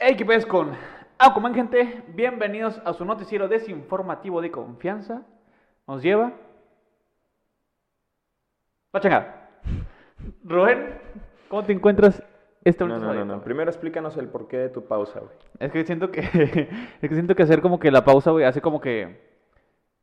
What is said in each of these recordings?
Hey, ¿qué pedo con Aquaman, gente? Bienvenidos a su noticiero desinformativo de confianza. Nos lleva... La chingada. Rubén, ¿cómo te encuentras este No, último no, no, no. Primero explícanos el porqué de tu pausa, güey. Es que siento que... es que siento que hacer como que la pausa, güey, hace como que...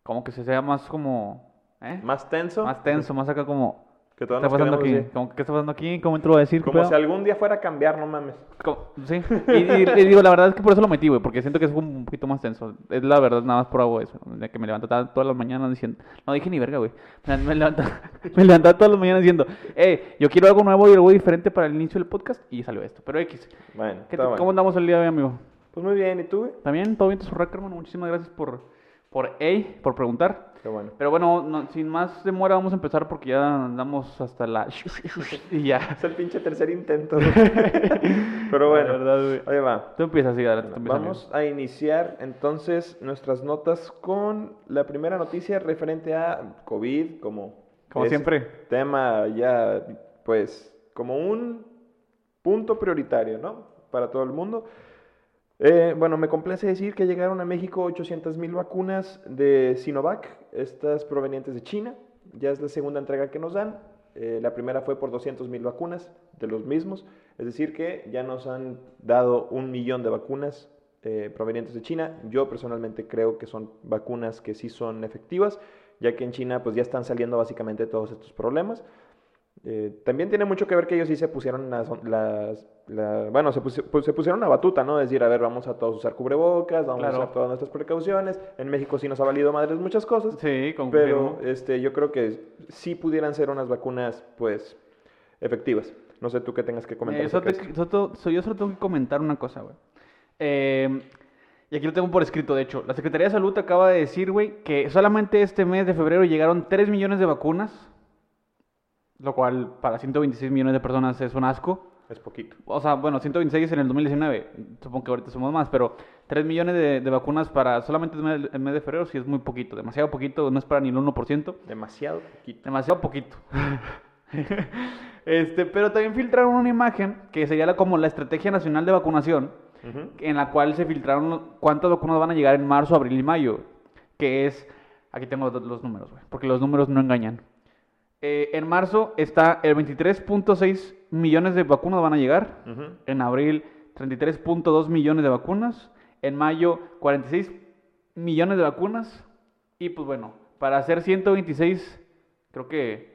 Como que se sea más como... ¿Eh? Más tenso. Más tenso, más acá como... Que ¿Qué está nos aquí? Como, ¿Qué está pasando aquí? ¿Cómo entro a decir? ¿Qué Como pedo? si algún día fuera a cambiar, no mames. Como- Sí, y, y- y digo, la verdad es que por eso lo metí, güey, porque siento que es un poquito más tenso. Es la verdad, nada más por algo eso. De que me levantaba todas las mañanas diciendo, no dije ni verga, güey. Me, levantaba, me levantaba todas las mañanas diciendo, eh, yo quiero algo nuevo y algo diferente para el inicio del podcast, y salió esto. Pero X, Bueno, ¿qué te- bueno. ¿cómo andamos el día de hoy, amigo? Pues muy bien, ¿y tú, güey? ¿También? ¿Todo bien, tu hermano? Muchísimas gracias por, por, ey, por preguntar. Qué bueno. Pero bueno, no- sin más demora, vamos a empezar porque ya andamos hasta la... y ya. Es el pinche tercer intento. Pero bueno, La verdad, güey. ahí va. Tú empiezas, sí, adelante, amigo. Vamos a iniciar entonces nuestras notas con la primera noticia referente a COVID, como, Como siempre. tema ya, pues, como un punto prioritario, ¿no? Para todo el mundo. Eh, bueno, me complace decir que llegaron a México 800 mil vacunas de Sinovac, estas provenientes de China. Ya es la segunda entrega que nos dan. Eh, la primera fue por 200 mil vacunas de los mismos. Es decir, que ya nos han dado un millón de vacunas eh, provenientes de China. Yo personalmente creo que son vacunas que sí son efectivas, ya que en China pues ya están saliendo básicamente todos estos problemas. Eh, también tiene mucho que ver que ellos sí se pusieron las, las- la- bueno, se, pues, se pusieron una batuta, ¿no? Decir, a ver, vamos a todos usar cubrebocas, vamos Claro. a usar todas nuestras precauciones. En México sí nos ha valido madres muchas cosas, Sí, pero este, yo creo que sí pudieran ser unas vacunas, pues, efectivas. No sé tú qué tengas que comentar. Eh, te- solo- so- yo solo tengo que comentar una cosa, güey. Eh, y aquí lo tengo por escrito, de hecho. La Secretaría de Salud acaba de decir, güey, que solamente este mes de febrero llegaron 3 millones de vacunas, lo cual para 126 millones de personas es un asco. Es poquito. O sea, bueno, 126 en el 2019, supongo que ahorita somos más, pero 3 millones de, de vacunas para solamente el mes, de febrero sí es muy poquito, demasiado poquito, no es para ni el 1%. Demasiado poquito. Demasiado poquito. este, pero también filtraron una imagen que sería la- como la Estrategia Nacional de Vacunación, en la cual se filtraron cuántas vacunas van a llegar en marzo, abril y mayo. Que es. Aquí tengo los, los números, güey, porque los números no engañan. Eh, en marzo está el 23.6 millones de vacunas van a llegar. En abril, 33.2 millones de vacunas. En mayo, 46 millones de vacunas. Y pues bueno, para hacer 126, creo que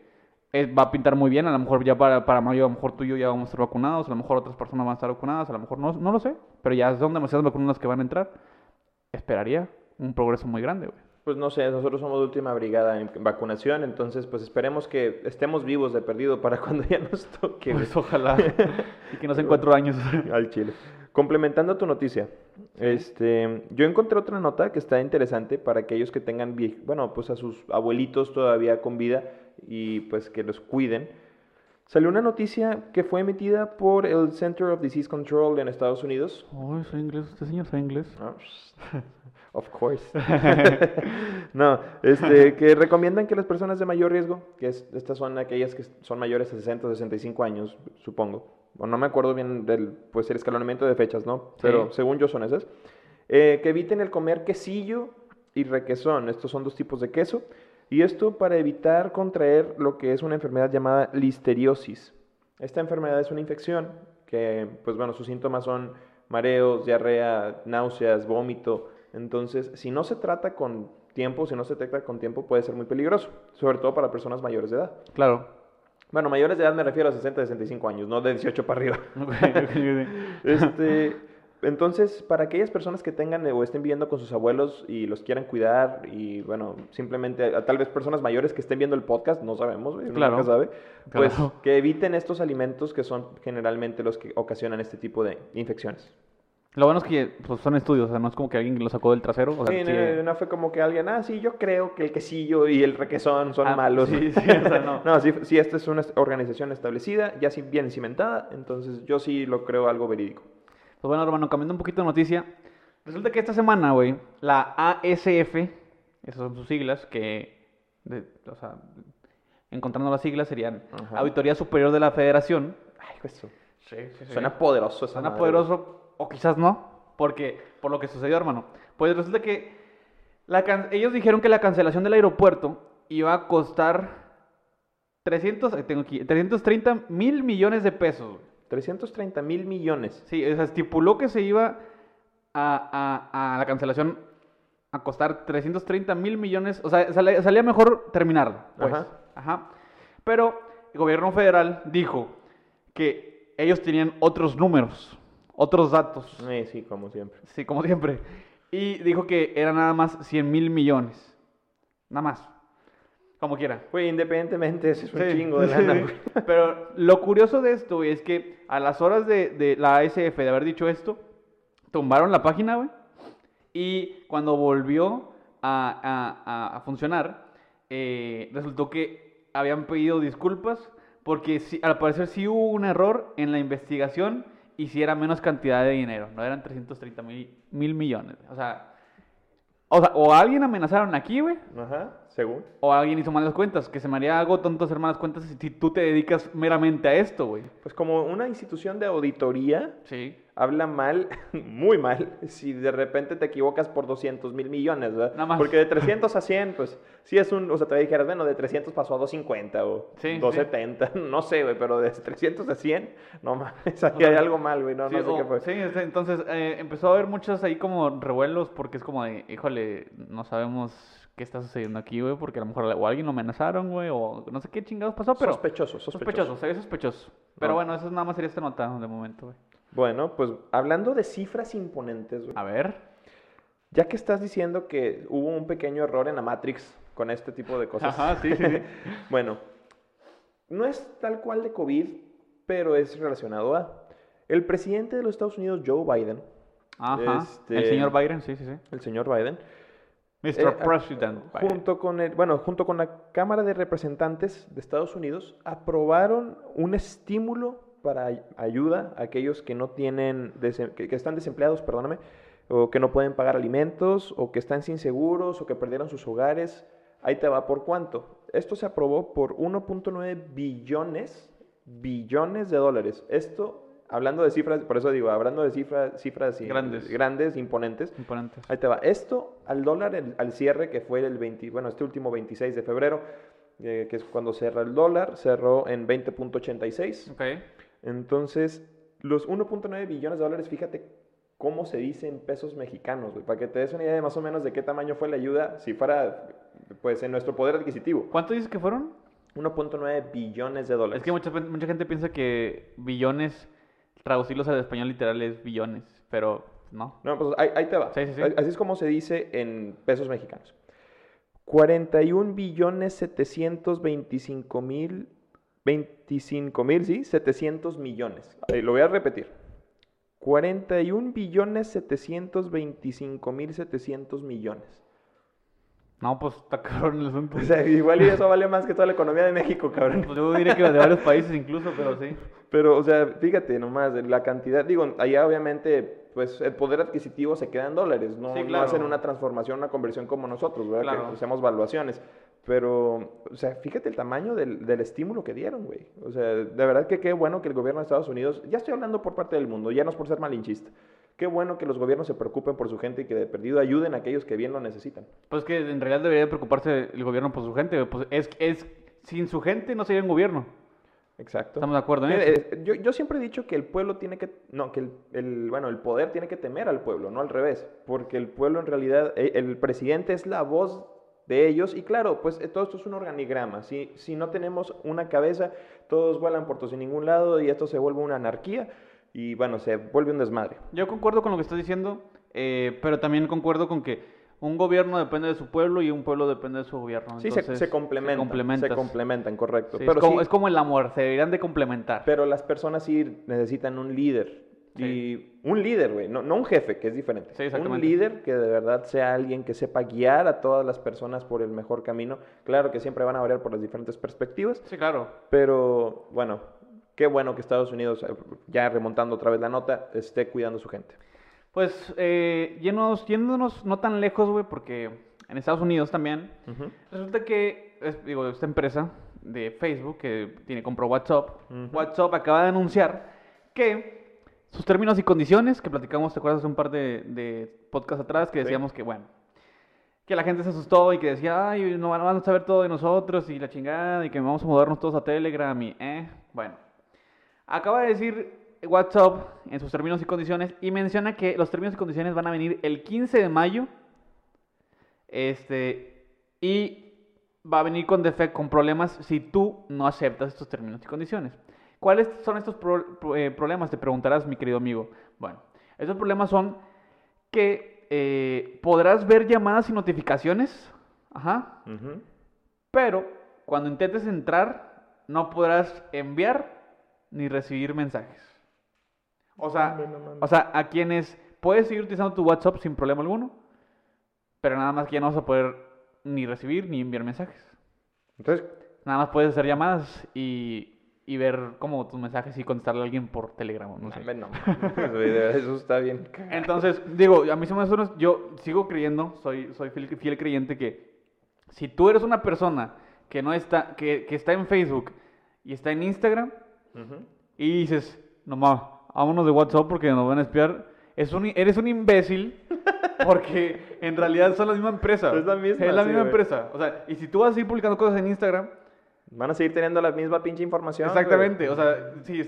es- va a pintar muy bien. A lo mejor ya para, para mayo, a lo mejor tú y yo ya vamos a estar vacunados. A lo mejor otras personas van a estar vacunadas. A lo mejor no, no lo sé. Pero ya son demasiadas vacunas que van a entrar. Esperaría un progreso muy grande, güey. Pues no sé, nosotros somos de última brigada en vacunación, entonces pues esperemos que estemos vivos de perdido para cuando ya nos toque. Pues ojalá. y que no sean cuatro años. Al chile. Complementando tu noticia, este, yo encontré otra nota que está interesante para aquellos que tengan, bueno, pues a sus abuelitos todavía con vida y pues que los cuiden. Salió una noticia que fue emitida por el Center of Disease Control en Estados Unidos. Uy, soy inglés. ¿Usted, señor, sabe inglés? Ah, Of course. no, este, que recomiendan que las personas de mayor riesgo, que es- estas son aquellas que son mayores a 60 o 65 años, supongo, o no me acuerdo bien del pues, el escalonamiento de fechas, ¿no? Pero Sí. según yo son esas, eh, que eviten el comer quesillo y requesón. Estos son dos tipos de queso. Y esto para evitar contraer lo que es una enfermedad llamada listeriosis. Esta enfermedad es una infección que, pues bueno, sus síntomas son mareos, diarrea, náuseas, vómito. Entonces, si no se trata con tiempo, si no se detecta con tiempo, puede ser muy peligroso, sobre todo para personas mayores de edad. Claro. Bueno, mayores de edad me refiero a 60, 65 años, no de 18 para arriba. Este, entonces, para aquellas personas que tengan o estén viviendo con sus abuelos y los quieran cuidar y bueno, simplemente tal vez personas mayores que estén viendo el podcast, no sabemos, uno Claro. nunca sabe, pues Claro. que eviten estos alimentos que son generalmente los que ocasionan este tipo de infecciones. Lo bueno es que pues, son estudios, o sea, no es como que alguien lo sacó del trasero. O sea, Sí, no, no fue como que alguien, ah, sí, yo creo que el quesillo y el requesón son Ah, malos. sí, sí, o sea, no. no, sí, sí, esta es una organización establecida, ya sí bien cimentada, entonces yo sí lo creo algo verídico. Pues bueno, hermano, cambiando un poquito de noticia. Resulta que esta semana, güey, la ASF, esas son sus siglas, que, de- o sea, encontrando las siglas serían Ajá. Auditoría Superior de la Federación. Ay, eso. Sí, sí, Suena poderoso esa Suena madre. poderoso, o quizás no, porque por lo que sucedió, hermano. Pues resulta que la can- ellos dijeron que la cancelación del aeropuerto iba a costar 300, ahí tengo aquí, 330 mil millones de pesos. Güey. 330 mil millones. Sí, o sea, estipuló que se iba a, a- a la cancelación a costar 330 mil millones. O sea, salía mejor terminarla. Pues. Ajá. Ajá. Pero el gobierno federal dijo que ellos tenían otros números, otros datos. Sí, sí, como siempre. Sí, como siempre. Y dijo que era nada más 100 mil millones. Nada más. Como quiera. Güey, independientemente, ese es un Sí, chingo de lana, güey. Pero lo curioso de esto, güey, es que a las horas de, de la ASF de haber dicho esto, tumbaron la página, güey. Y cuando volvió a, a- a- a funcionar, eh, resultó que habían pedido disculpas porque sí- al parecer sí hubo un error en la investigación y sí era menos cantidad de dinero, no eran 330 mil, mil millones. O sea, o sea, o a alguien amenazaron aquí, güey, Ajá, según. o alguien hizo malas cuentas, que se me haría algo tonto hacer malas cuentas si tú te dedicas meramente a esto, güey. Pues como una institución de auditoría Sí. Habla mal, muy mal, si de repente te equivocas por 200 mil millones, ¿verdad? Nada más. Porque de 300 a 100, pues sí es un, o sea, te dijeras, bueno, de 300 pasó a 250 o Sí, sí. 270, no sé, güey, pero de 300 a 100, no mames, ahí hay algo mal, güey, no, Sí, no sé o- qué fue. sí, entonces eh, empezó a haber muchos ahí como revuelos porque es como de, híjole, no sabemos qué está sucediendo aquí, güey, porque a lo mejor o alguien lo amenazaron, güey, o no sé qué chingados pasó, pero sospechoso, sospechoso. sospechoso, se ve sospechoso. Pero No. bueno, eso nada más sería esta nota de momento, güey. Bueno, pues hablando de cifras imponentes, güey, A ver. ya que estás diciendo que hubo un pequeño error en la Matrix con este tipo de cosas. Ajá, sí, sí, sí. bueno, no es tal cual de COVID, pero es relacionado a. El presidente de los Estados Unidos, Joe Biden, Ajá. Este- El señor Byron, sí, sí, sí. el señor Biden, Mr. eh, President. Biden. junto con el, bueno, junto con la Cámara de Representantes de Estados Unidos, aprobaron un estímulo para ay- ayuda a aquellos que no tienen, que, están desempleados, perdóname, o que no pueden pagar alimentos, o que están sin seguros, o que perdieron sus hogares. Ahí te va, ¿por cuánto? Esto se aprobó por 1.9 billones, billones de dólares. Esto, hablando de cifras, por eso digo, hablando de cifras, cifras Grandes. grandes, imponentes, Imponentes. Ahí te va. Esto al dólar, el- al cierre, que fue el 20, bueno, este último 26 de febrero, eh, que es cuando cerra el dólar, cerró en 20.86. Ok. Entonces, los 1.9 billones de dólares, fíjate cómo se dice en pesos mexicanos, güey, para que te des una idea de más o menos de qué tamaño fue la ayuda, si fuera, pues, en nuestro poder adquisitivo. ¿Cuánto dices que fueron? 1.9 billones de dólares. Es que mucha, mucha gente piensa que billones, traducirlos al español literal es billones, pero no. No, pues ahí, ahí te va. Sí, sí, sí. Así es como se dice en pesos mexicanos. 41 billones 725 mil 25 mil, sí, 700 millones. Lo voy a repetir. 41 billones 725 mil 700 millones. No, pues está cabrón el asunto. O sea, igual y eso vale más que toda la economía de México, cabrón. Pues yo diría que de varios países incluso, pero sí. Pero, o sea, fíjate nomás, la cantidad, digo, allá obviamente, pues el poder adquisitivo se queda en dólares, no, Sí, no claro. hacen una transformación, una conversión como nosotros, ¿verdad? Claro. Que hacemos valuaciones. Pero, o sea, fíjate el tamaño del, del estímulo que dieron, güey. O sea, de verdad que qué bueno que el gobierno de Estados Unidos, ya estoy hablando por parte del mundo, ya no es por ser malinchista. Qué bueno que los gobiernos se preocupen por su gente y que de perdido ayuden a aquellos que bien lo necesitan. Pues que en realidad debería preocuparse el gobierno por su gente. Pues es, es, sin su gente no sería un gobierno. Exacto. Estamos de acuerdo en eso. eh, yo, yo siempre he dicho que el pueblo tiene que, no, que el, el- bueno, el poder tiene que temer al pueblo, no al revés, porque el pueblo en realidad, eh, el presidente es la voz de ellos y claro, pues eh, todo esto es un organigrama, si, si no tenemos una cabeza, todos vuelan por todos en ningún lado y esto se vuelve una anarquía y bueno, se vuelve un desmadre. Yo concuerdo con lo que estás diciendo, eh, pero también concuerdo con que un gobierno depende de su pueblo y un pueblo depende de su gobierno. Sí, se, complementan, se complementan, correcto. Sí, pero, es, como, sí- es como el amor, se deberían de complementar. pero las personas sí necesitan un líder. Sí. Y un líder, güey, no, no un jefe, que es diferente. Sí, un líder que de verdad sea alguien que sepa guiar a todas las personas por el mejor camino. Claro que siempre van a variar por las diferentes perspectivas, Sí, claro. pero bueno, qué bueno que Estados Unidos, ya remontando otra vez la nota, esté cuidando a su gente. Pues eh, yéndonos, yéndonos no tan lejos, güey, porque en Estados Unidos también, resulta que, es- digo, esta empresa de Facebook que tiene compró WhatsApp. WhatsApp acaba de anunciar que sus términos y condiciones, que platicamos, ¿te acuerdas hace un par de, de podcasts atrás? Que Sí. decíamos que, bueno, que la gente se asustó y que decía, ay, no van van a saber todo de nosotros y la chingada y que vamos a mudarnos todos a Telegram y, eh, bueno. Acaba de decir WhatsApp en sus términos y condiciones y menciona que los términos y condiciones van a venir el 15 de mayo este, y va a venir con defecto, con problemas si tú no aceptas estos términos y condiciones. ¿Cuáles son estos pro- eh, problemas? Te preguntarás, mi querido amigo. Bueno, estos problemas son que eh, podrás ver llamadas y notificaciones, ajá, pero cuando intentes entrar no podrás enviar ni recibir mensajes. O sea, no o sea, a quienes puedes seguir utilizando tu WhatsApp sin problema alguno, pero nada más que ya no vas a poder ni recibir ni enviar mensajes. Entonces, Nada más puedes hacer llamadas y, y ver como tus mensajes y contestarle a alguien por Telegram no sé. no verdad, eso está bien. Entonces, digo, a mí se me hace unos- yo sigo creyendo, soy, soy fiel, fiel creyente que si tú eres una persona que no está, que, que está en Facebook y está en Instagram Ujú. y dices, no mames, vámonos de WhatsApp porque nos van a espiar, es un, eres un imbécil porque en realidad son la misma empresa. Es la misma, Es la sí, misma güey. empresa. O sea, y si tú vas a ir publicando cosas en Instagram, Van a seguir teniendo la misma pinche información. güey. exactamente, o sea, sí,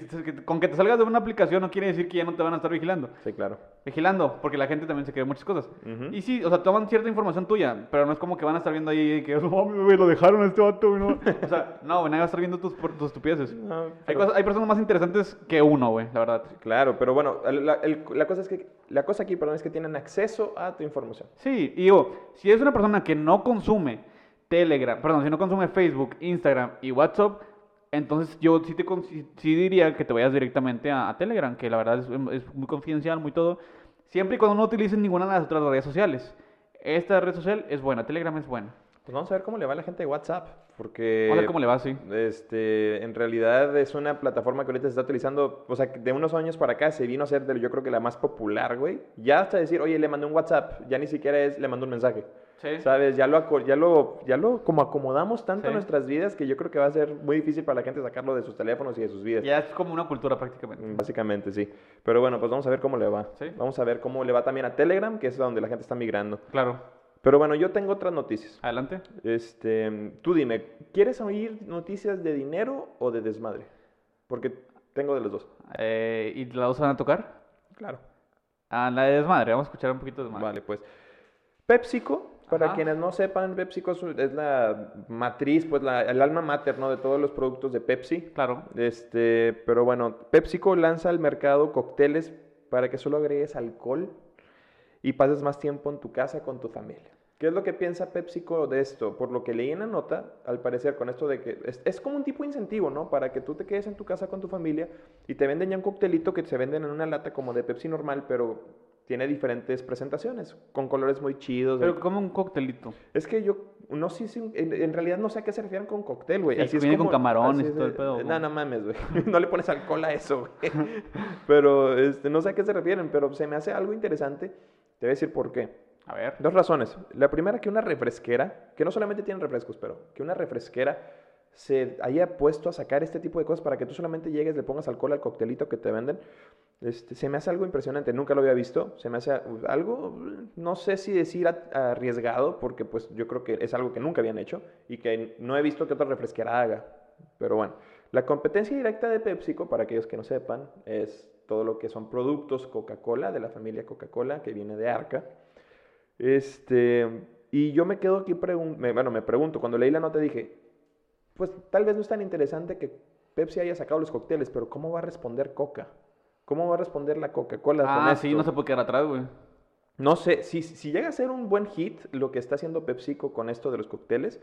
con que te salgas de una aplicación no quiere decir que ya no te van a estar vigilando. Sí, claro. Vigilando, porque la gente también se cree muchas cosas. Y sí, o sea, toman cierta información tuya, pero no es como que van a estar viendo ahí que, güey, lo dejaron a este vato, no. O sea, no, güey, nadie va a estar viendo tus, por- tus estupideces. No, Hay, cosas- hay personas más interesantes que uno, güey, la verdad. Claro, pero bueno, la, el- la cosa es que la cosa aquí, perdón, es que tienen acceso a tu información. Sí, y digo, si es una persona que no consume Telegram, perdón, si no consume Facebook, Instagram y WhatsApp, entonces yo sí, te, sí, diría que te vayas directamente a, a Telegram, que la verdad es, es muy confidencial, muy todo, siempre y cuando no utilices ninguna de las otras redes sociales. Esta red social es buena, Telegram es buena. Pues vamos a ver cómo le va a la gente de WhatsApp, porque Vamos a ver cómo le va, sí. este, en realidad es una plataforma que ahorita se está utilizando, o sea, de unos años para acá se vino a ser, de, yo creo que la más popular, güey. Ya hasta decir, oye, le mandé un WhatsApp, ya ni siquiera es, le mandó un mensaje. Sí. ¿Sabes? Ya lo, ya lo, ya lo como acomodamos tanto Sí. en nuestras vidas que yo creo que va a ser muy difícil para la gente sacarlo de sus teléfonos y de sus vidas. Ya es como una cultura prácticamente. Mm, Básicamente, sí. Pero bueno, pues vamos a ver cómo le va. Sí. Vamos a ver cómo le va también a Telegram, que es donde la gente está migrando. Claro. Pero bueno, yo tengo otras noticias. Adelante. Este, tú dime, ¿quieres oír noticias de dinero o de desmadre? Porque tengo de los dos. Eh, ¿Y la dos van a tocar? Claro. Ah, la de desmadre. Vamos a escuchar un poquito de desmadre. Vale, pues. PepsiCo, para Ajá. quienes no sepan, PepsiCo es, es la matriz, pues la, el alma mater, ¿no? De todos los productos de Pepsi. Claro. Este, pero bueno, PepsiCo lanza al mercado cócteles para que solo agregues alcohol y pases más tiempo en tu casa con tu familia. ¿Qué es lo que piensa PepsiCo de esto? Por lo que leí en la nota, al parecer, con esto de que es, es como un tipo de incentivo, ¿no? Para que tú te quedes en tu casa con tu familia y te venden ya un coctelito que se venden en una lata como de Pepsi normal, pero tiene diferentes presentaciones, con colores muy chidos. Pero como un coctelito. Es que yo no sé si, en, en realidad no sé a qué se refieren con cóctel, güey. Sí, Así es viene con como- camarones y todo el pedo, No, ¿no? mames, güey. No le pones alcohol a eso, güey. Pero este, no sé a qué se refieren, pero se me hace algo interesante. Te voy a decir por qué. A ver. Dos razones. La primera, que una refresquera, que no solamente tiene refrescos, pero que una refresquera se haya puesto a sacar este tipo de cosas para que tú solamente llegues, le pongas alcohol al coctelito que te venden. Este, se me hace algo impresionante, nunca lo había visto. Se me hace algo, no sé si decir arriesgado, porque pues yo creo que es algo que nunca habían hecho y que no he visto que otra refresquera haga. Pero bueno, la competencia directa de PepsiCo, para aquellos que no sepan, es todo lo que son productos Coca-Cola, de la familia Coca-Cola, que viene de Arca. Este, y yo me quedo aquí, me- bueno, me pregunto, cuando leí la nota dije, pues tal vez no es tan interesante que Pepsi haya sacado los cócteles, pero ¿cómo va a responder Coca? ¿Cómo va a responder la Coca-Cola con Ah, sí, esto? no se puede quedar atrás, güey. No sé, si, si llega a ser un buen hit lo que está haciendo PepsiCo con esto de los cócteles,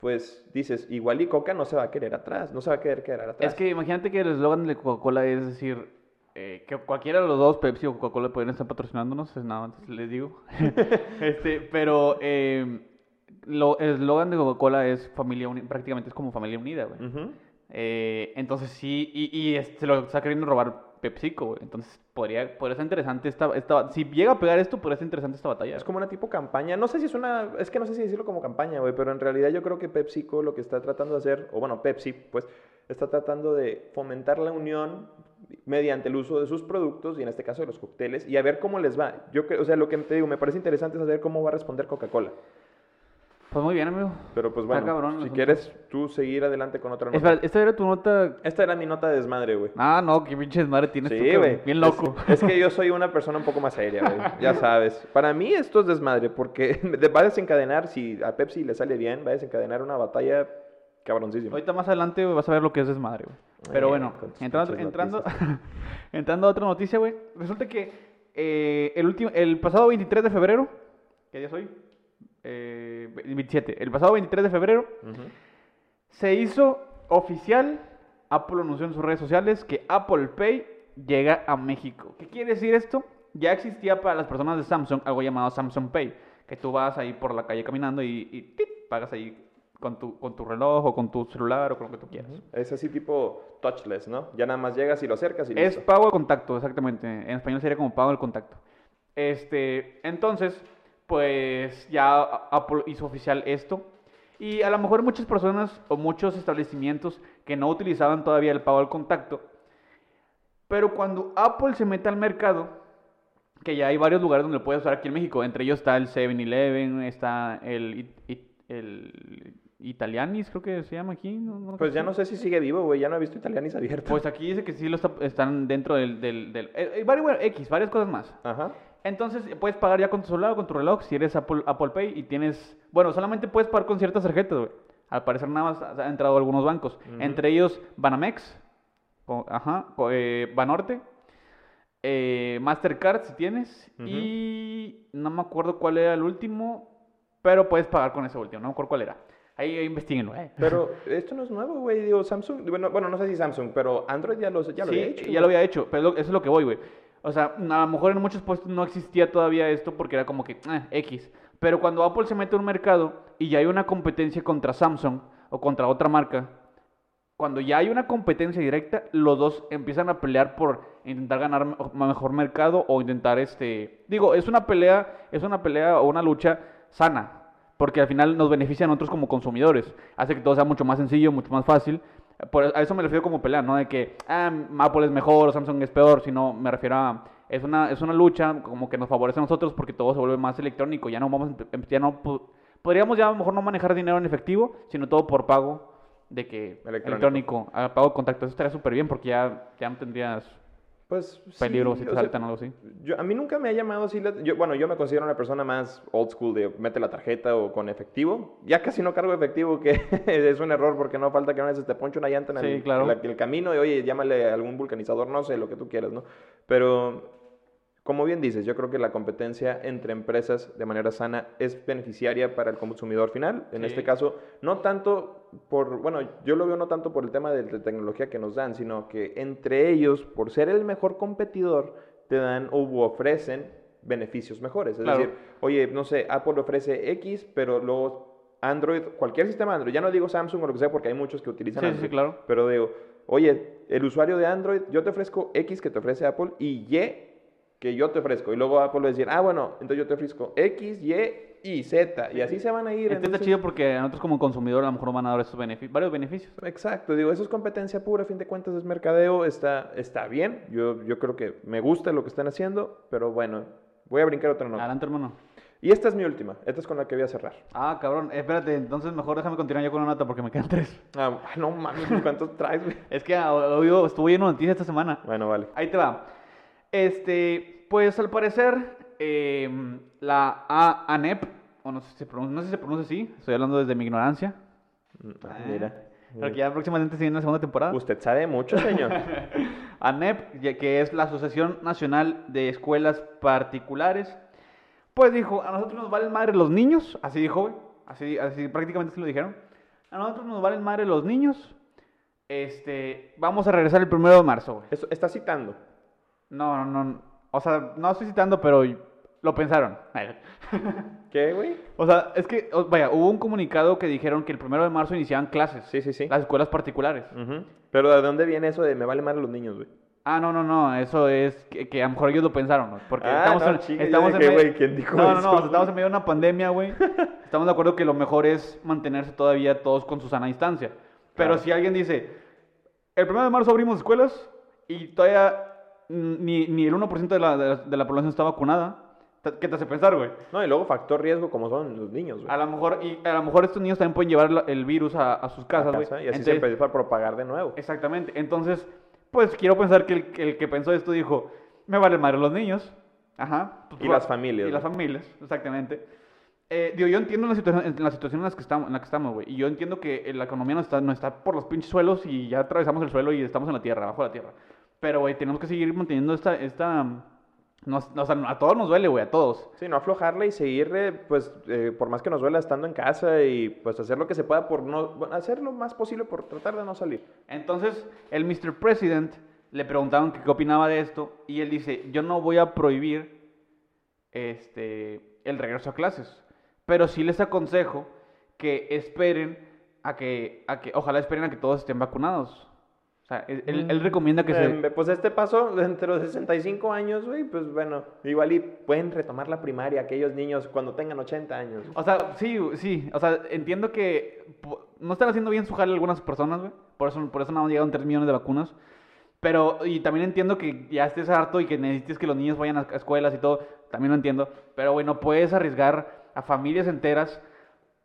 pues dices, igual y Coca no se va a querer atrás, no se va a querer quedar atrás. Es que imagínate que el eslogan de Coca-Cola es decir, eh, que cualquiera de los dos, Pepsi o Coca-Cola, pueden estar patrocinándonos, es nada más les digo. este, pero eh, lo- el eslogan de Coca-Cola es familia uni- prácticamente es como familia unida, güey. Eh, entonces sí, y, y es- se lo está queriendo robar PepsiCo, güey. Entonces podría, podría ser interesante esta, esta, si llega a pegar esto, podría ser interesante esta batalla. Es como una tipo campaña. No sé si es una. Es que no sé si decirlo como campaña, güey. Pero en realidad yo creo que PepsiCo lo que está tratando de hacer. O bueno, Pepsi, pues. Está tratando de fomentar la unión mediante el uso de sus productos y en este caso de los cócteles y a ver cómo les va. Yo creo, o sea, lo que te digo, me parece interesante saber cómo va a responder Coca-Cola. Pues muy bien, amigo. Pero pues bueno, cabrón si quieres tú seguir adelante con otra nota. Espera, esta era tu nota. Esta era mi nota de desmadre, güey. Ah, no, qué pinche desmadre tienes tú, Sí, cabrón. güey. Bien loco. Es, es que yo soy una persona un poco más seria, güey. Ya sabes. Para mí esto es desmadre porque va a desencadenar, si a Pepsi le sale bien, va a desencadenar una batalla cabroncísima. Ahorita más adelante vas a ver lo que es desmadre, güey. Pero bueno, entrando, entrando, entrando a otra noticia, güey. Resulta que eh, el, último, el pasado 23 de febrero, ¿qué día es hoy? Eh, 27. El pasado 23 de febrero Ujú. se hizo oficial, Apple anunció en sus redes sociales que Apple Pay llega a México. ¿Qué quiere decir esto? Ya existía para las personas de Samsung algo llamado Samsung Pay, que tú vas ahí por la calle caminando y, pagas ahí con tu, con tu reloj o con tu celular o con lo que tú quieras. Es así tipo touchless, ¿no? Ya nada más llegas y lo acercas y Es listo. pago al contacto, exactamente. En español sería como pago al contacto. Este, entonces, pues ya Apple hizo oficial esto. Y a lo mejor muchas personas o muchos establecimientos que no utilizaban todavía el pago al contacto. Pero cuando Apple se mete al mercado, que ya hay varios lugares donde lo puedes usar aquí en México, entre ellos está el 7-Eleven, está el, el Italianis, creo que se llama aquí. ¿no? ¿No? Pues ya no sé si sigue vivo, güey. Ya no he visto italianis abiertos. Pues aquí dice que sí lo está- están dentro del... del, del- eh, eh, varios, bueno, X, varias cosas más. Ajá. Entonces puedes pagar ya con tu celular o con tu reloj si eres Apple, Apple Pay y tienes... Bueno, solamente puedes pagar con ciertas tarjetas, güey. Al parecer nada más han entrado algunos bancos. Entre ellos Banamex, ajá, eh, Banorte, eh, Mastercard si tienes y no me acuerdo cuál era el último, pero puedes pagar con ese último, no me acuerdo cuál era. Ahí ahí investiguenlo, eh. Pero esto no es nuevo, güey. Digo, Samsung. Bueno, bueno, no sé si Samsung, pero Android ya lo, ya lo había hecho. ya lo había hecho, pero eso es lo que voy, güey. O sea, a lo mejor en muchos puestos no existía todavía esto porque era como que, eh, X. Pero cuando Apple se mete a un mercado y ya hay una competencia contra Samsung o contra otra marca, cuando ya hay una competencia directa, los dos empiezan a pelear por intentar ganar me- mejor mercado o intentar este, digo, es una pelea, es una pelea o una lucha sana, porque al final nos beneficia a nosotros como consumidores, hace que todo sea mucho más sencillo, mucho más fácil. Por, a eso me refiero como pelea, no de que ah, Apple es mejor o Samsung es peor, sino me refiero a es una es una lucha como que nos favorece a nosotros porque todo se vuelve más electrónico, ya no vamos empe- ya no po- podríamos ya a lo mejor no manejar dinero en efectivo, sino todo por pago de que Electrónico. electrónico, a pago de contacto, eso estaría súper bien porque ya ya no tendrías Pues. sí, peligro si o te sea, saltan o algo así. Yo, a mí nunca me ha llamado así. la- yo, bueno, yo me considero una persona más old school de mete la tarjeta o con efectivo. Ya casi no cargo efectivo, que es un error porque no falta que a veces te ponche una llanta en el, Sí, claro. en la- en el camino y oye, llámale a algún vulcanizador, no sé, lo que tú quieras, ¿no? Pero. Como bien dices, yo creo que la competencia entre empresas de manera sana es beneficiaria para el consumidor final. En Sí. este caso, no tanto por, bueno, yo lo veo no tanto por el tema de, de tecnología que nos dan, sino que entre ellos, por ser el mejor competidor, te dan o u ofrecen beneficios mejores. Es Claro. decir, oye, no sé, Apple ofrece X, pero luego Android, cualquier sistema Android, ya no digo Samsung o lo que sea porque hay muchos que utilizan Sí, sí, Android, claro. pero digo, oye, el usuario de Android, yo te ofrezco X que te ofrece Apple y Y que yo te ofrezco. Y luego Apple va a decir, ah, bueno, entonces yo te ofrezco X, Y y Z. Y así se van a ir. Este está chido porque a nosotros como consumidor a lo mejor van a dar esos beneficios, varios beneficios. Exacto, digo, eso es competencia pura, a fin de cuentas es mercadeo, está, está bien, yo, yo creo que me gusta lo que están haciendo, pero bueno, voy a brincar otra nota. Adelante, hermano. Y esta es mi última, esta es con la que voy a cerrar. Ah, cabrón, espérate, entonces mejor déjame continuar yo con una nota porque me quedan tres. Ah, no mames, ¿cuántos traes, güey? Es que ah, hoy estuvo lleno de noticias esta semana. Bueno, vale. Ahí te va. Este, pues al parecer, em, la A- ANEP, o no sé, si se pronuncia, no sé si se pronuncia así, estoy hablando desde mi ignorancia. Ah, mira. Porque ya próximamente se viene la segunda temporada. Usted sabe mucho, señor. ANEP, que es la Asociación Nacional de Escuelas Particulares, pues dijo, a nosotros nos valen madre los niños, así dijo, así, así prácticamente así lo dijeron, a nosotros nos valen madre los niños, este, vamos a regresar el primero de marzo. Eso, está citando. No, no, no, o sea, no estoy citando, pero lo pensaron. ¿Qué, güey? O sea, es que, vaya, hubo un comunicado que dijeron que el primero de marzo iniciaban clases, Sí, sí, sí. las escuelas particulares. Pero ¿de dónde viene eso de me vale más los niños, güey? Ah, no, no, no, eso es que, que a lo mejor ellos lo pensaron, ¿no? Porque Ah, estamos, no, en, estamos en medio- güey, ¿quién dijo no, no, eso, no, güey? estamos en medio de una pandemia, güey. Estamos de acuerdo que lo mejor es mantenerse todavía todos con su sana distancia. Pero Claro. si alguien dice, el primero de marzo abrimos escuelas y todavía ni, ni el 1% de la, de, la, de la población está vacunada, ¿qué te hace pensar, güey? No, y luego factor riesgo como son los niños, güey. A lo mejor, y a lo mejor estos niños también pueden llevar el virus a, a sus casas, güey. casa, y así Entonces- se empieza a propagar de nuevo. Exactamente. Entonces, pues quiero pensar que el, que el que pensó esto dijo, me vale madre los niños. Ajá. Pues, Y las familias, Y las familias, exactamente. Eh, digo, yo entiendo la situación, en la situación en la que estamos, en la que estamos, güey. Y yo entiendo que la economía no está, no está por los pinches suelos y ya atravesamos el suelo y estamos en la tierra, abajo de la tierra. Pero, güey, tenemos que seguir manteniendo esta, esta, nos- o sea, a todos nos duele, güey, a todos. Sí, no aflojarle y seguir, eh, pues, eh, por más que nos duela estando en casa y pues hacer lo que se pueda por no, bueno, hacer lo más posible por tratar de no salir. Entonces, el Mr. President le preguntaron que qué opinaba de esto y él dice, yo no voy a prohibir este, el regreso a clases, pero sí les aconsejo que esperen a que, a que, ojalá esperen a que todos estén vacunados. Sea, él, él- él recomienda que se... Eh, pues este paso, entre los 65 años, güey, pues bueno, igual y pueden retomar la primaria aquellos niños cuando tengan 80 años. O sea, sí, sí, o sea, entiendo que no están haciendo bien su jale algunas personas, güey. Por eso, por eso no han llegado 3 millones de vacunas. Pero, y también entiendo que ya estés harto y que necesites que los niños vayan a a escuelas y todo. También lo entiendo. Pero, güey, no puedes arriesgar a familias enteras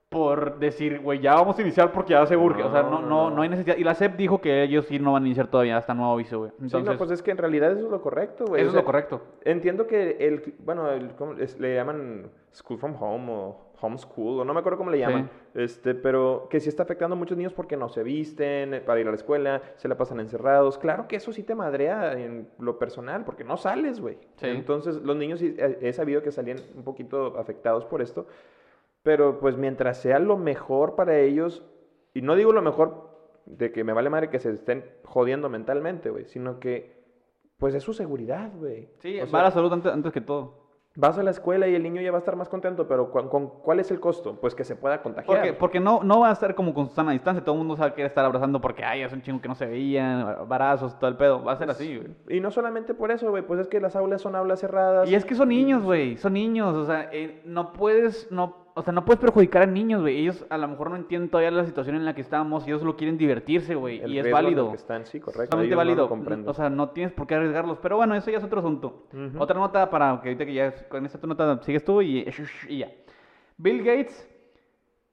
por decir, güey, ya vamos a iniciar porque ya se urge. o sea, no, No, no, hay necesidad. Y la SEP dijo que ellos sí no van a iniciar todavía hasta nuevo aviso, güey. Sí, Entonces, no, pues es que en realidad eso es lo correcto, güey. eso o es lo correcto. Entiendo que el, bueno, el- ¿cómo es? le llaman school from home o homeschool, o no me acuerdo cómo le llaman, este, pero que sí está afectando a muchos niños porque no se visten eh, para ir a la escuela, se la pasan encerrados. Claro que eso sí te madrea en lo personal, porque no sales, güey. Sí. Entonces, los niños sí, he sabido que salían un poquito afectados por esto, pero pues mientras sea lo mejor para ellos, y no digo lo mejor de que me vale madre que se estén jodiendo mentalmente, güey, sino que pues es su seguridad, güey. Sí, O va sea, a la salud antes, antes que todo. Vas a la escuela y el niño ya va a estar más contento, pero ¿cu- con, ¿cuál es el costo? Pues que se pueda contagiar. Porque, porque no, no va a estar como con sana distancia. Todo el mundo sabe que estar abrazando porque, ay, es un chingo que no se veían, barazos, todo el pedo. Va a ser así, güey. Y no solamente por eso, güey, pues es que las aulas son aulas cerradas. Y es que son niños, güey. Son niños. O sea, eh, no puedes, no, o sea, no puedes perjudicar a niños, güey. Ellos a lo mejor no entienden todavía la situación en la que estamos y ellos solo quieren divertirse, güey. Y es válido. están, sí, correcto. Ellos lo válido. o sea, no tienes por qué arriesgarlos. Pero bueno, eso ya es otro asunto. Otra nota para que ahorita que ya con esta nota sigues tú y, y ya. Bill Gates,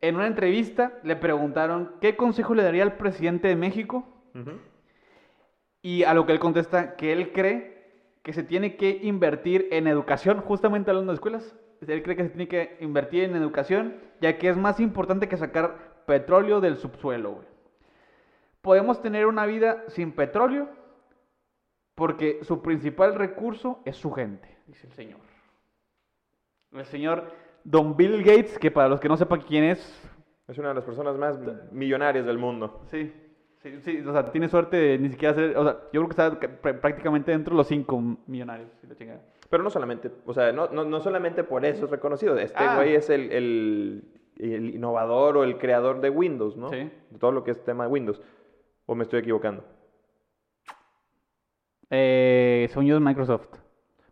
en una entrevista, le preguntaron qué consejo le daría al presidente de México. Y a lo que él contesta que él cree que se tiene que invertir en educación, justamente hablando de escuelas. Él cree que se tiene que invertir en educación, ya que es más importante que sacar petróleo del subsuelo, güey. Podemos tener una vida sin petróleo porque su principal recurso es su gente, dice el señor. El señor Don Bill Gates, que para los que no sepan quién es, Es una de las personas más millonarias del mundo. Sí, sí, sí, o sea, tiene suerte de ni siquiera ser, o sea, yo creo que está ca- pr- prácticamente dentro de los cinco millonarios, si la chingada. Pero no solamente, o sea, no, no, no solamente por eso es reconocido. Este Ah. güey es el, el, el innovador o el creador de Windows, ¿no? Sí. De todo lo que es tema de Windows. ¿O me estoy equivocando? Eh, según yo es Microsoft.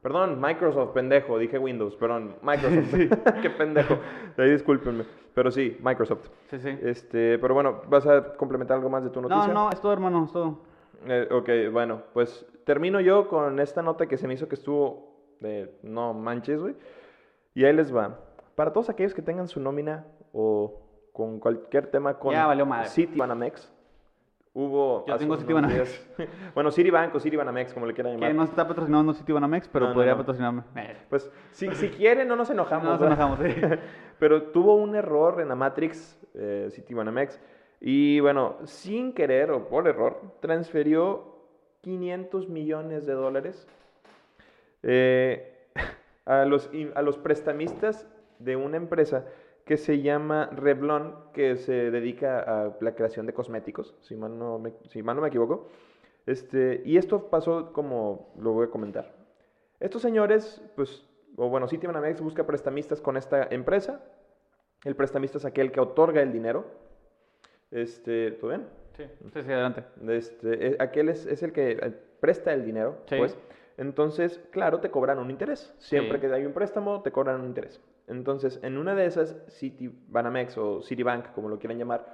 Perdón, Microsoft, pendejo, dije Windows, perdón, Microsoft, qué pendejo, ahí discúlpenme, pero sí, Microsoft. Sí, sí. Este, pero bueno, ¿vas a complementar algo más de tu noticia? No, no, es todo, hermano, es todo. Eh, ok, bueno, pues termino yo con esta nota que se me hizo que estuvo de no manches, güey. Y ahí les va. Para todos aquellos que tengan su nómina o con cualquier tema con Ya valió madre. Citibanamex, hubo... Yo tengo unos Citibanamex. días- bueno, Citibank o Citibanamex, como le quieran llamar. Que no está patrocinando Citibanamex, pero No, podría no. patrocinarme. Pues si, si quieren, no nos enojamos. no nos enojamos. Pero tuvo un error en la Matrix eh, Citibanamex. Y bueno, sin querer o por error, transfirió 500 millones de dólares eh, a, los, a los prestamistas de una empresa que se llama Revlon, que se dedica a la creación de cosméticos, si mal no me, si mal no me equivoco. Este, y esto pasó como lo voy a comentar. Estos señores, pues, o bueno, Citibanamex busca prestamistas con esta empresa. El prestamista es aquel que otorga el dinero. Este, ¿todo bien? Sí, sí, sí, adelante. Este, eh, aquel es, es el que eh, presta el dinero, Sí. pues. Entonces, claro, te cobran un interés. Siempre Sí. que hay un préstamo, te cobran un interés. Entonces, en una de esas, Citibanamex o Citibank, como lo quieran llamar,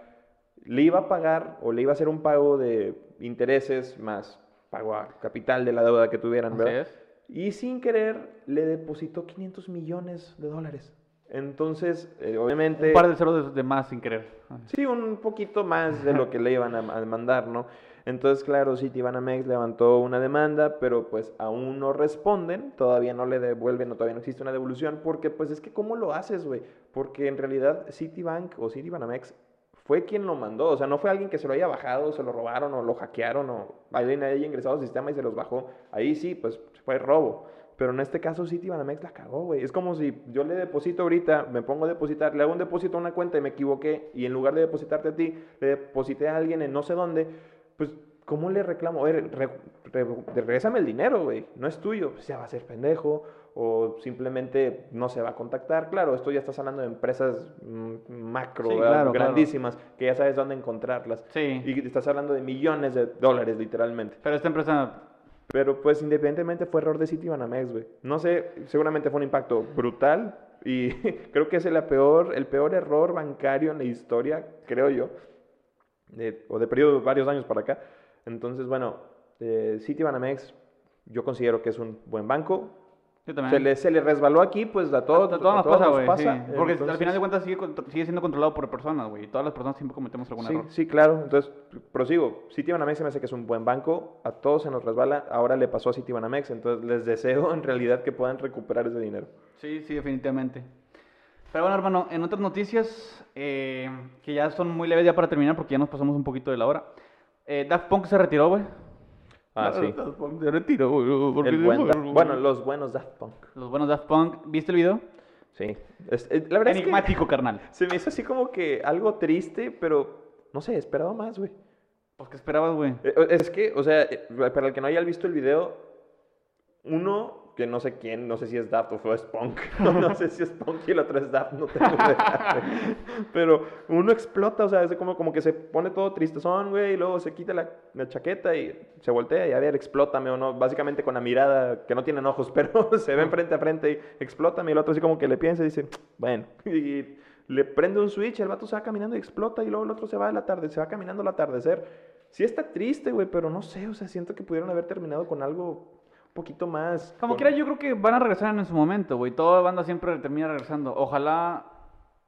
le iba a pagar o le iba a hacer un pago de intereses más pago a capital de la deuda que tuvieran, Así ¿verdad? es. Y sin querer le depositó 500 millones de dólares. Entonces, eh, obviamente... Un par de ceros de, de más sin querer. Sí, un poquito más de lo que le iban a, a mandar, ¿no? Entonces, claro, Citibanamex levantó una demanda, pero pues aún no responden, todavía no le devuelven o todavía no existe una devolución, porque pues es que ¿cómo lo haces, güey? Porque en realidad Citibank o Citibanamex fue quien lo mandó, o sea, no fue alguien que se lo haya bajado, se lo robaron o lo hackearon o alguien haya ingresado al sistema y se los bajó. Ahí sí, pues fue robo. Pero en este caso Citibanamex la cagó, güey. Es como si yo le deposito ahorita, me pongo a depositar, le hago un depósito a una cuenta y me equivoqué y en lugar de depositarte a ti, le deposité a alguien en no sé dónde, pues ¿cómo le reclamo? Oye, re- re- regrésame el dinero, güey. No es tuyo. Pues ya va a ser pendejo o simplemente no se va a contactar. Claro, esto ya estás hablando de empresas mm, macro, Sí, claro. grandísimas, que ya sabes dónde encontrarlas. Sí. Y estás hablando de millones de dólares, literalmente. Pero esta empresa Pero pues independientemente fue error de Citibanamex, güey. No sé, seguramente fue un impacto brutal y creo que es el peor, el peor error bancario en la historia, creo yo, de- o de periodo de varios años para acá. Entonces, bueno, eh, Citibanamex yo considero que es un buen banco. Yo también. Se le, se le resbaló aquí, pues a todos, A nos todos pasa, nos güey. pasa. sí. Porque al Entonces- final de cuentas sigue, sigue siendo controlado por personas, güey. Todas las personas siempre cometemos algún Sí, error. sí, claro. Entonces, prosigo. Citibanamex se me hace que es un buen banco. A todos se nos resbala. Ahora le pasó a Citibanamex. Entonces, les deseo en realidad que puedan recuperar ese dinero. Sí, sí, definitivamente. Pero bueno, hermano, en otras noticias, eh, que ya son muy leves ya para terminar, porque ya nos pasamos un poquito de la hora. Eh, Daft Punk se retiró, güey. Ah, sí. Daft Punk se retiró, güey. El buen bueno, los buenos Daft Punk. Los buenos Daft Punk. ¿Viste el video? Sí. Es- eh, la verdad es Enigmático, carnal. que se me hizo así como que algo triste, pero no sé, esperaba más, güey. Pues, ¿qué esperabas, güey? Eh, Es que, o sea, eh, para el que no haya visto el video, uno que no sé quién, no sé si es Daft o es Punk, no sé si es Punk y el otro es Daft, no tengo idea. Pero uno explota, o sea, es como, como que se pone todo tristezón, güey, y luego se quita la, la chaqueta y se voltea y a ver, explótame o no, básicamente con la mirada, que no tienen ojos, pero se ven frente a frente y explótame, y el otro así como que le piensa y dice, bueno, y le prende un switch, el vato se va caminando y explota, y luego el otro se va al atardecer, se va caminando al atardecer. Sí está triste, güey, pero no sé, o sea, siento que pudieron haber terminado con algo poquito más... Como con- quiera, yo creo que van a regresar en su momento, güey. Toda banda siempre termina regresando. Ojalá,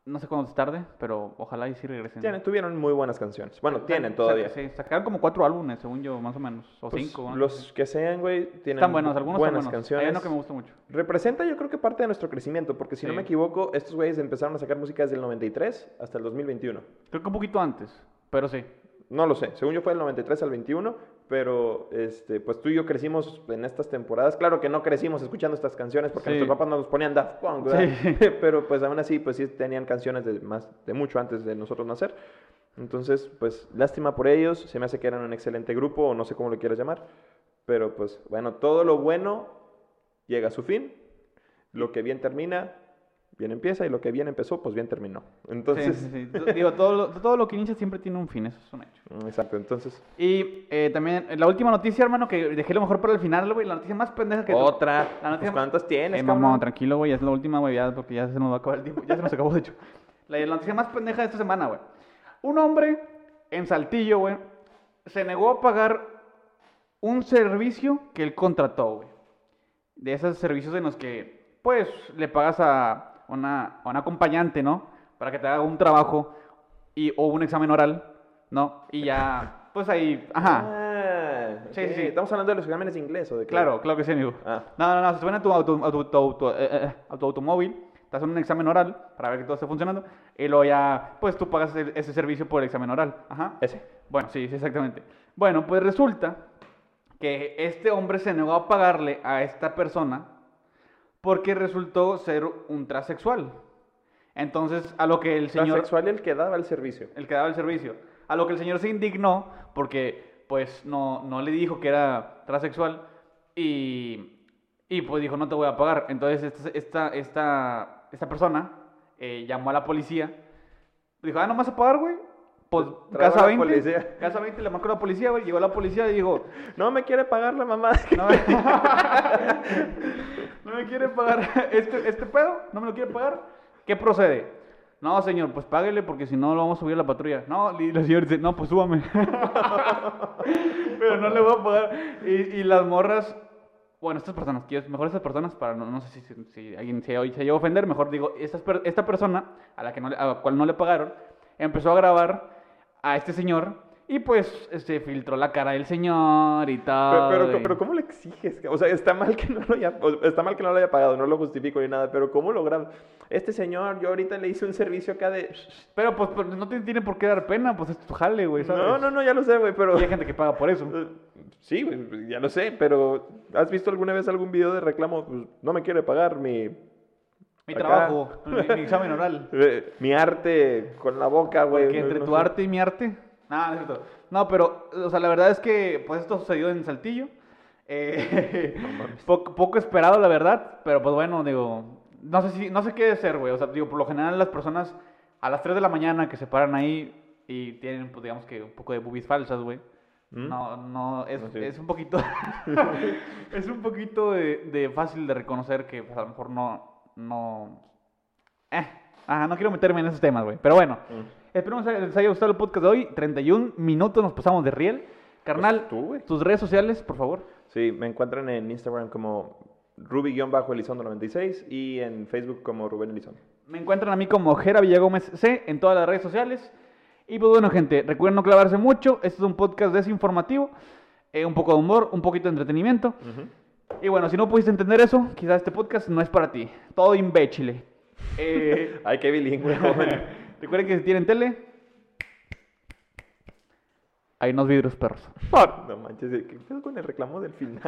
no sé cuándo es tarde, pero ojalá y sí regresen. Tienen- tuvieron muy buenas canciones. Bueno, tienen Sac- todavía. Sí, sacaron como cuatro álbumes, según yo, más o menos. O Pues, cinco. ¿no? los que sean, güey, tienen Están buenos, algunos buenas están buenos. canciones. Hay uno que me gusta mucho. Representa yo creo que parte de nuestro crecimiento, porque si no Sí. me equivoco, estos güeyes empezaron a sacar música desde el 93 hasta el 2021. Creo que un poquito antes, pero sí. No lo sé, según yo fue del 93 al 21, pero este, pues tú y yo crecimos en estas temporadas. Claro que no crecimos escuchando estas canciones porque Sí. nuestros papás no nos ponían Daft Punk, ¿verdad? Sí. pero pues aún así, pues sí tenían canciones de, más, de mucho antes de nosotros nacer. Entonces, pues lástima por ellos, se me hace que eran un excelente grupo, o no sé cómo lo quieras llamar, pero pues bueno, todo lo bueno llega a su fin, lo que bien termina, bien empieza, y lo que bien empezó, pues bien terminó. Entonces, Sí, sí, sí. Digo, todo lo, todo lo que inicia siempre tiene un fin, eso es un hecho. mm, exacto, entonces... Y eh, también eh, la última noticia, hermano, que dejé lo mejor para el final, güey. La noticia más pendeja que. Otra. La noticia Pues, ¿Cuántas tienes, Eh, mamá, tranquilo, güey, es la última, güey, ya, porque ya se nos va a acabar el tiempo. Ya se nos acabó, de hecho. La, la noticia más pendeja de esta semana, güey. Un hombre en Saltillo, güey, se negó a pagar un servicio que él contrató, güey. De esos servicios en los que, pues, le pagas a una, una acompañante, ¿no? Para que te haga un trabajo y, o un examen oral, ¿no? Y ya, pues ahí, ajá. Ah, Sí, ok. sí, sí. Estamos hablando de los exámenes de inglés o de qué? Claro, claro que sí, amigo. Ah. No, no, no, se suben a tu, auto, a tu- auto- eh, eh, a tu automóvil, te hacen un examen oral para ver que todo esté funcionando, y luego ya, pues tú pagas el- ese servicio por el examen oral. Ajá. Ese. Bueno, sí, exactamente. Bueno, pues resulta que este hombre se negó a pagarle a esta persona porque resultó ser un transexual. Entonces, a lo que el señor... Transexual el que daba el servicio. el que daba el servicio. A lo que el señor se indignó porque pues no, no le dijo que era transexual y, y pues dijo no te voy a pagar. Entonces esta, esta, esta, esta persona eh, llamó a la policía. Dijo, ah, ¿no me vas a pagar, güey? Pues casa a la 20. policía. Casa 20 le marcó a la policía, güey. Llegó la policía y dijo, No me quiere pagar la mamá. no me, me quiere pagar este, este pedo, no me lo quiere pagar. ¿Qué procede? No, señor, pues páguele porque si no lo vamos a subir a la patrulla. No, y la señora dice, no, pues súbame. Pero no le voy a pagar. Y, y las morras, bueno, estas personas, mejor estas personas, para no, no sé si, si alguien se, se llegó a ofender, mejor digo, estas per- esta persona, a la, que no a la cual no le pagaron, empezó a grabar a este señor y pues se filtró la cara del señor y Pero, tal. pero, y- pero ¿cómo le exiges? O sea, está mal que no lo haya, está mal que no lo haya pagado, no lo justifico ni nada, pero ¿cómo lo grabas? Este señor, yo ahorita le hice un servicio acá de... Pero pues pero no te tiene por qué dar pena, pues es tu jale, güey, ¿sabes? No, no, no, ya lo sé, güey, pero... Y hay gente que paga por eso. Eh, Sí, güey, ya lo sé, pero ¿has visto alguna vez algún video de reclamo? Pues no me quiere pagar mi, Mi acá. trabajo, mi, mi examen oral. eh, mi arte con la boca, güey. Porque no- entre no tu sé. arte y mi arte. No, no es cierto. No, pero, o sea, la verdad es que, pues esto sucedió en Saltillo. Eh, poco, poco esperado, la verdad. Pero, pues bueno, digo, no sé si, no sé qué ser, güey. O sea, digo, por lo general las personas a las 3 de la mañana que se paran ahí y tienen, pues digamos que un poco de boobies falsas, güey. ¿Mm? No, no, es, No, sí. es un poquito, es un poquito de, de fácil de reconocer que pues, a lo mejor no, no, eh, ajá, no quiero meterme en esos temas, güey, pero bueno, Mm. Esperemos que les haya gustado el podcast de hoy, 31 minutos nos pasamos de riel, carnal, Pues tú, tus redes sociales, por favor, Sí, me encuentran en Instagram como Ruby-Elizondo96 y en Facebook como Rubén Elizondo. me encuentran a mí como Jera Villagómez C en todas las redes sociales, y pues bueno, gente, recuerden no clavarse mucho, este es un podcast desinformativo, eh, un poco de humor, un poquito de entretenimiento, Y bueno, si no pudiste entender eso, quizás este podcast no es para ti. Todo imbécile. Eh, Ay, qué bilingüe, joven. Recuerden que si tienen tele, hay unos vidrios perros. No manches, ¿qué pedo con el reclamo del final?